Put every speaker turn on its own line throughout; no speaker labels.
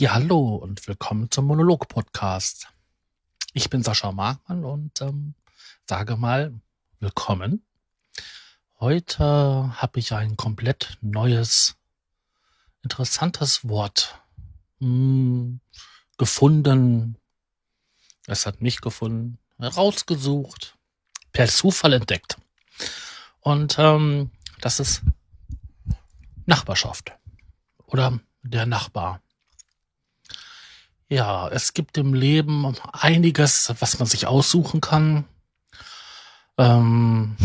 Ja, hallo und willkommen zum Monolog-Podcast. Ich bin Sascha Markmann und ähm, sage mal willkommen. Heute habe ich ein komplett neues, interessantes Wort hm, gefunden. Es hat mich gefunden, rausgesucht, per Zufall entdeckt. Und ähm, das ist Nachbarschaft oder der Nachbar. Ja, es gibt im Leben einiges, was man sich aussuchen kann. Ähm,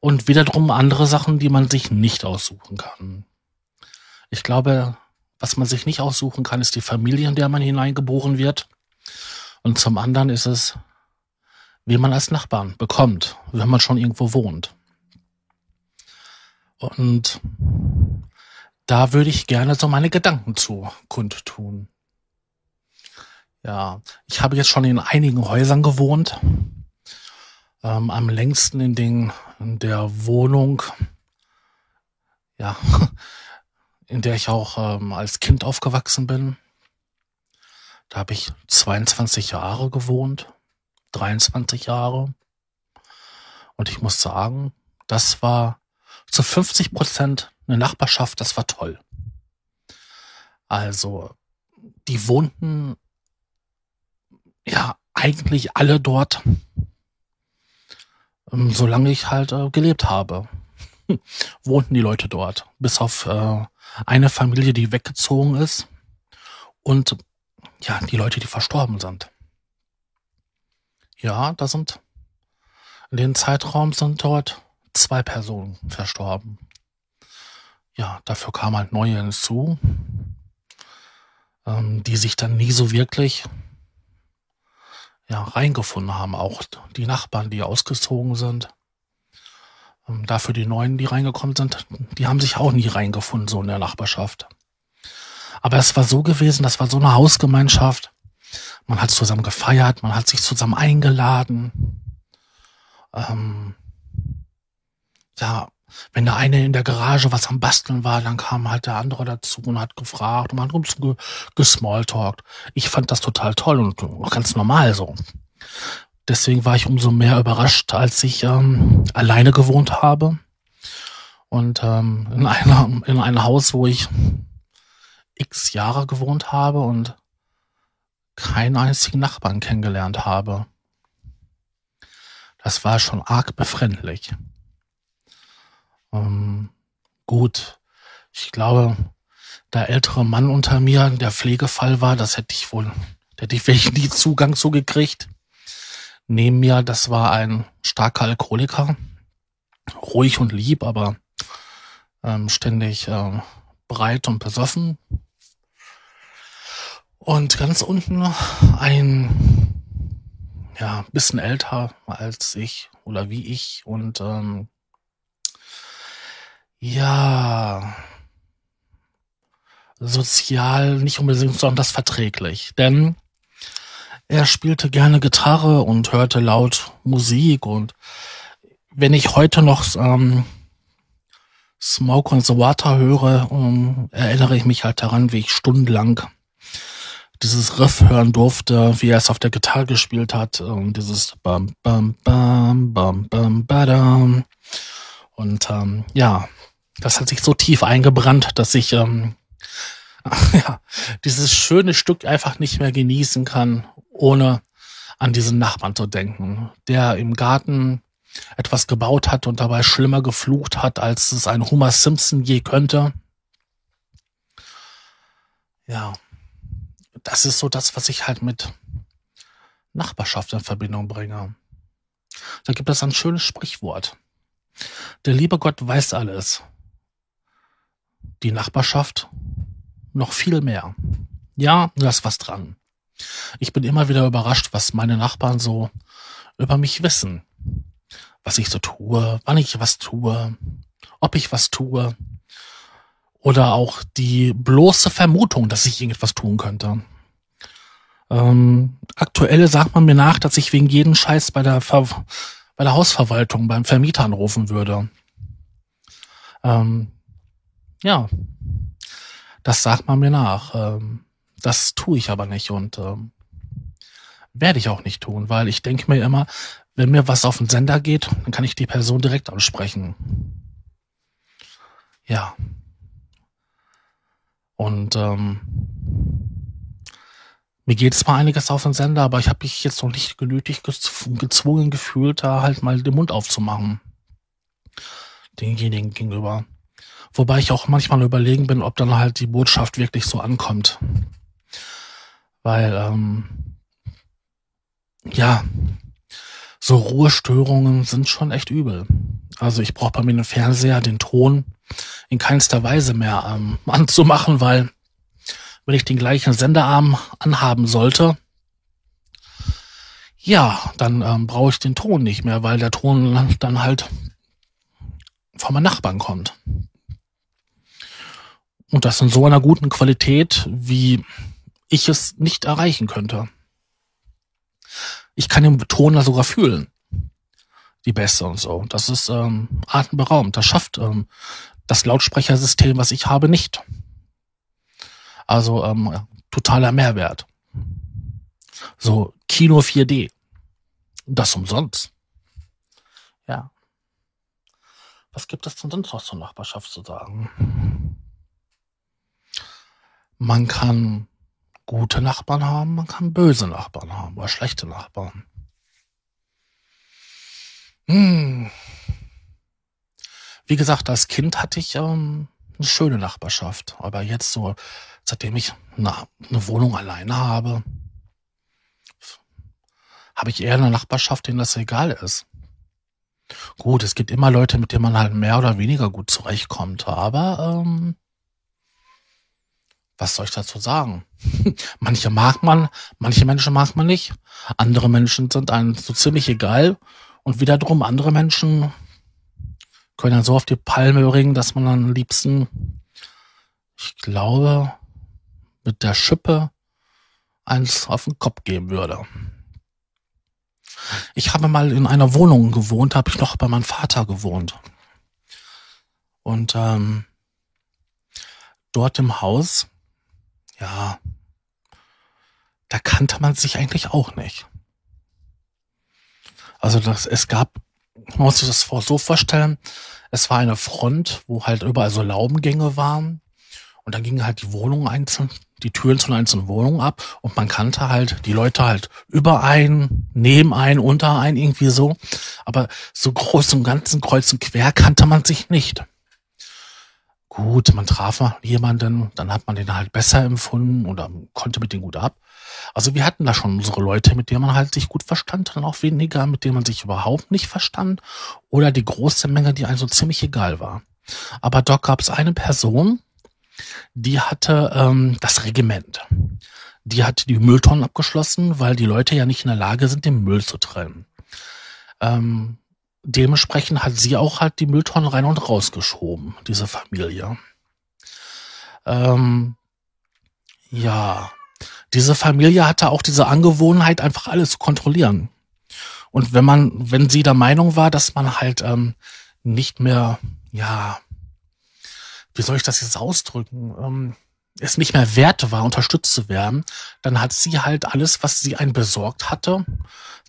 und wiederum andere Sachen, die man sich nicht aussuchen kann. Ich glaube, was man sich nicht aussuchen kann, ist die Familie, in der man hineingeboren wird. Und zum anderen ist es, wie man als Nachbarn bekommt, wenn man schon irgendwo wohnt. Und da würde ich gerne so meine Gedanken zu kundtun. Ja, ich habe jetzt schon in einigen Häusern gewohnt. Ähm, am längsten in, den, in der Wohnung, ja, in der ich auch ähm, als Kind aufgewachsen bin. Da habe ich 22 Jahre gewohnt, 23 Jahre. Und ich muss sagen, das war zu 50 Prozent eine Nachbarschaft, das war toll. Also, die wohnten ja eigentlich alle dort, ähm, solange ich halt äh, gelebt habe. wohnten die Leute dort. Bis auf äh, eine Familie, die weggezogen ist. Und ja, die Leute, die verstorben sind. Ja, da sind in dem Zeitraum sind dort zwei Personen verstorben ja, dafür kamen halt neue hinzu, ähm, die sich dann nie so wirklich ja, reingefunden haben. Auch die Nachbarn, die ausgezogen sind. Ähm, dafür die Neuen, die reingekommen sind, die haben sich auch nie reingefunden, so in der Nachbarschaft. Aber es war so gewesen, das war so eine Hausgemeinschaft. Man hat zusammen gefeiert, man hat sich zusammen eingeladen. Ähm, ja, wenn der eine in der Garage was am Basteln war, dann kam halt der andere dazu und hat gefragt und man hat uns gesmalltalkt. Ich fand das total toll und ganz normal so. Deswegen war ich umso mehr überrascht, als ich ähm, alleine gewohnt habe und ähm, in einer in einem Haus, wo ich x Jahre gewohnt habe und keinen einzigen Nachbarn kennengelernt habe. Das war schon arg befremdlich. Ähm, gut, ich glaube, der ältere Mann unter mir, der Pflegefall war, das hätte ich wohl, hätte ich vielleicht nie Zugang zugekriegt. Neben mir, das war ein starker Alkoholiker, ruhig und lieb, aber ähm, ständig äh, breit und besoffen. Und ganz unten ein ja bisschen älter als ich oder wie ich und ähm, ja, sozial nicht unbedingt besonders verträglich, denn er spielte gerne Gitarre und hörte laut Musik. Und wenn ich heute noch ähm, Smoke on the Water höre, ähm, erinnere ich mich halt daran, wie ich stundenlang dieses Riff hören durfte, wie er es auf der Gitarre gespielt hat, und dieses bam bam bam bam bam badam. Und ähm, ja, das hat sich so tief eingebrannt, dass ich ähm, ja, dieses schöne Stück einfach nicht mehr genießen kann, ohne an diesen Nachbarn zu denken, der im Garten etwas gebaut hat und dabei schlimmer geflucht hat, als es ein Homer Simpson je könnte. Ja, das ist so das, was ich halt mit Nachbarschaft in Verbindung bringe. Da gibt es ein schönes Sprichwort. Der liebe Gott weiß alles die Nachbarschaft noch viel mehr. Ja, da ist was dran. Ich bin immer wieder überrascht, was meine Nachbarn so über mich wissen. Was ich so tue, wann ich was tue, ob ich was tue. Oder auch die bloße Vermutung, dass ich irgendetwas tun könnte. Ähm, aktuell sagt man mir nach, dass ich wegen jeden Scheiß bei der, Ver bei der Hausverwaltung, beim Vermieter anrufen würde. Ähm, ja, Das sagt man mir nach. Ähm, das tue ich aber nicht und ähm, werde ich auch nicht tun, weil ich denke mir immer, wenn mir was auf den Sender geht, dann kann ich die Person direkt ansprechen. Ja. Und ähm, mir geht zwar einiges auf den Sender, aber ich habe mich jetzt noch nicht genötigt gezwungen gefühlt, da halt mal den Mund aufzumachen. Denjenigen gegenüber. Wobei ich auch manchmal überlegen bin, ob dann halt die Botschaft wirklich so ankommt. Weil, ähm, ja, so Ruhestörungen sind schon echt übel. Also ich brauche bei mir den Fernseher, den Ton in keinster Weise mehr ähm, anzumachen, weil wenn ich den gleichen Senderarm anhaben sollte, ja, dann ähm, brauche ich den Ton nicht mehr, weil der Ton dann halt von meinen Nachbarn kommt. Und das in so einer guten Qualität, wie ich es nicht erreichen könnte. Ich kann den Ton sogar fühlen. Die Bässe und so. Das ist ähm, atemberaubend. Das schafft ähm, das Lautsprechersystem, was ich habe, nicht. Also ähm, totaler Mehrwert. So Kino 4D. Das umsonst. Ja. Was gibt es denn sonst noch zur Nachbarschaft zu sagen? Man kann gute Nachbarn haben, man kann böse Nachbarn haben oder schlechte Nachbarn. Hm. Wie gesagt, als Kind hatte ich ähm, eine schöne Nachbarschaft, aber jetzt so seitdem ich eine, eine Wohnung alleine habe, habe ich eher eine Nachbarschaft, denen das egal ist. Gut, es gibt immer Leute, mit denen man halt mehr oder weniger gut zurechtkommt, aber ähm, was soll ich dazu sagen? manche mag man, manche Menschen mag man nicht, andere Menschen sind einem so ziemlich egal und wiederum andere Menschen können dann so auf die Palme ringen, dass man am liebsten, ich glaube, mit der Schippe eins auf den Kopf geben würde. Ich habe mal in einer Wohnung gewohnt, habe ich noch bei meinem Vater gewohnt. Und ähm, dort im Haus, ja, da kannte man sich eigentlich auch nicht. Also das, es gab, man muss sich das so vorstellen, es war eine Front, wo halt überall so Laubengänge waren. Und dann gingen halt die Wohnungen einzeln die Türen zu einzelnen Wohnung ab und man kannte halt die Leute halt über ein, neben ein, unter ein, irgendwie so. Aber so groß und ganzen Kreuz und quer kannte man sich nicht. Gut, man traf mal jemanden, dann hat man den halt besser empfunden oder konnte mit denen gut ab. Also wir hatten da schon unsere Leute, mit denen man halt sich gut verstand, dann auch weniger, mit denen man sich überhaupt nicht verstand oder die große Menge, die einem so ziemlich egal war. Aber dort gab es eine Person, die hatte ähm, das Regiment. Die hat die Mülltonnen abgeschlossen, weil die Leute ja nicht in der Lage sind, den Müll zu trennen. Ähm, dementsprechend hat sie auch halt die Mülltonnen rein und rausgeschoben, diese Familie. Ähm, ja, diese Familie hatte auch diese Angewohnheit, einfach alles zu kontrollieren. Und wenn man, wenn sie der Meinung war, dass man halt ähm, nicht mehr, ja, wie soll ich das jetzt ausdrücken, ähm, es nicht mehr wert war, unterstützt zu werden, dann hat sie halt alles, was sie einen besorgt hatte,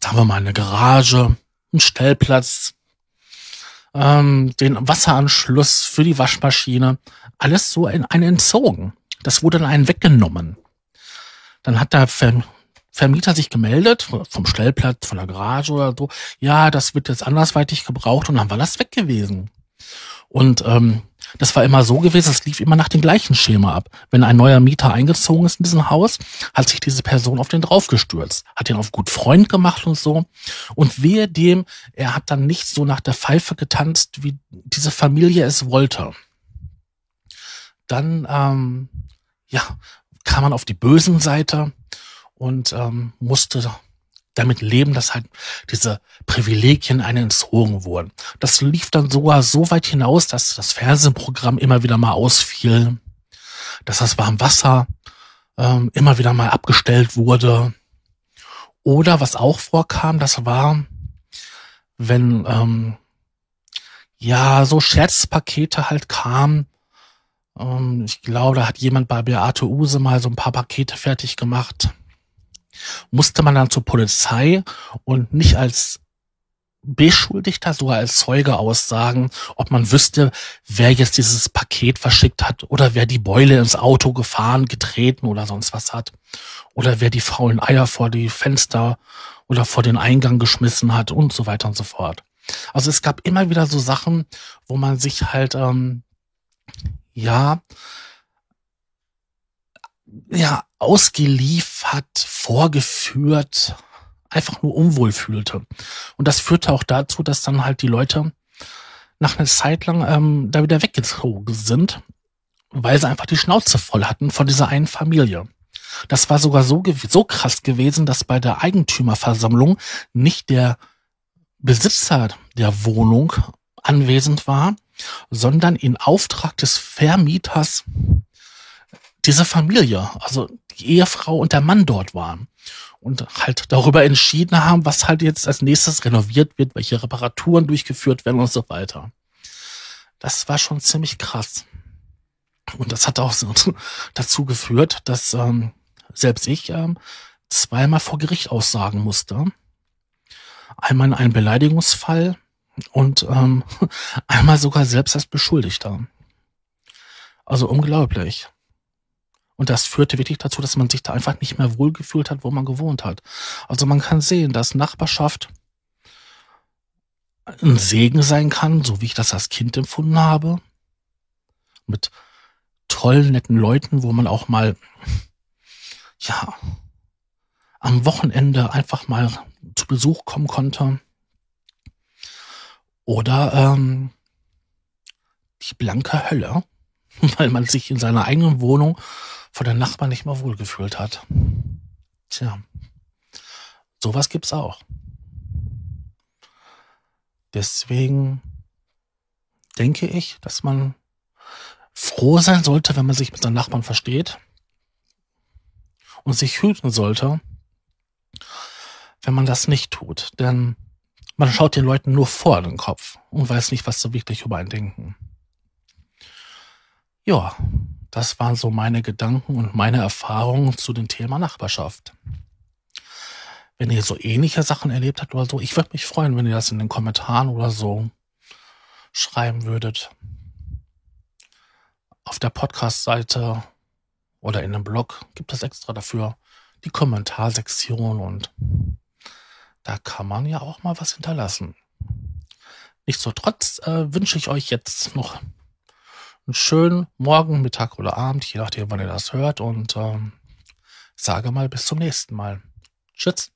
sagen wir mal eine Garage, einen Stellplatz, ähm, den Wasseranschluss für die Waschmaschine, alles so in einen entzogen. Das wurde dann einen weggenommen. Dann hat der Vermieter sich gemeldet, vom Stellplatz, von der Garage oder so, ja, das wird jetzt andersweitig gebraucht und dann war das weg gewesen. Und ähm, das war immer so gewesen, es lief immer nach dem gleichen Schema ab. Wenn ein neuer Mieter eingezogen ist in diesem Haus, hat sich diese Person auf den draufgestürzt, hat ihn auf gut Freund gemacht und so. Und wehe dem, er hat dann nicht so nach der Pfeife getanzt, wie diese Familie es wollte. Dann, ähm, ja, kam man auf die bösen Seite und ähm, musste damit leben, dass halt diese Privilegien einen entzogen wurden. Das lief dann sogar so weit hinaus, dass das Fernsehprogramm immer wieder mal ausfiel, dass das Warmwasser ähm, immer wieder mal abgestellt wurde. Oder was auch vorkam, das war, wenn ähm, ja so Scherzpakete halt kamen, Ähm, ich glaube, da hat jemand bei Beate Use mal so ein paar Pakete fertig gemacht. Musste man dann zur Polizei und nicht als Beschuldigter, sogar als Zeuge aussagen, ob man wüsste, wer jetzt dieses Paket verschickt hat oder wer die Beule ins Auto gefahren, getreten oder sonst was hat. Oder wer die faulen Eier vor die Fenster oder vor den Eingang geschmissen hat und so weiter und so fort. Also es gab immer wieder so Sachen, wo man sich halt, ähm, ja, ja, ausgeliefert, vorgeführt, einfach nur unwohl fühlte. Und das führte auch dazu, dass dann halt die Leute nach einer Zeit lang ähm, da wieder weggezogen sind, weil sie einfach die Schnauze voll hatten von dieser einen Familie. Das war sogar so, so krass gewesen, dass bei der Eigentümerversammlung nicht der Besitzer der Wohnung anwesend war, sondern in Auftrag des Vermieters diese Familie, also die Ehefrau und der Mann dort waren und halt darüber entschieden haben, was halt jetzt als nächstes renoviert wird, welche Reparaturen durchgeführt werden und so weiter. Das war schon ziemlich krass. Und das hat auch so dazu geführt, dass ähm, selbst ich ähm, zweimal vor Gericht aussagen musste. Einmal in einem Beleidigungsfall und ähm, einmal sogar selbst als Beschuldigter. Also unglaublich. Und das führte wirklich dazu, dass man sich da einfach nicht mehr wohlgefühlt hat, wo man gewohnt hat. Also man kann sehen, dass Nachbarschaft ein Segen sein kann, so wie ich das als Kind empfunden habe. Mit tollen, netten Leuten, wo man auch mal, ja, am Wochenende einfach mal zu Besuch kommen konnte. Oder ähm, die blanke Hölle, weil man sich in seiner eigenen Wohnung von den Nachbarn nicht mehr wohlgefühlt hat. Tja, sowas gibt's auch. Deswegen denke ich, dass man froh sein sollte, wenn man sich mit seinen Nachbarn versteht und sich hüten sollte, wenn man das nicht tut. Denn man schaut den Leuten nur vor den Kopf und weiß nicht, was sie wirklich über einen denken. Ja, das waren so meine Gedanken und meine Erfahrungen zu dem Thema Nachbarschaft. Wenn ihr so ähnliche Sachen erlebt habt oder so, ich würde mich freuen, wenn ihr das in den Kommentaren oder so schreiben würdet. Auf der Podcast-Seite oder in einem Blog gibt es extra dafür die Kommentarsektion und da kann man ja auch mal was hinterlassen. Nichtsdestotrotz äh, wünsche ich euch jetzt noch einen schönen Morgen, Mittag oder Abend, je nachdem, wann ihr das hört. Und ähm, sage mal bis zum nächsten Mal. Tschüss.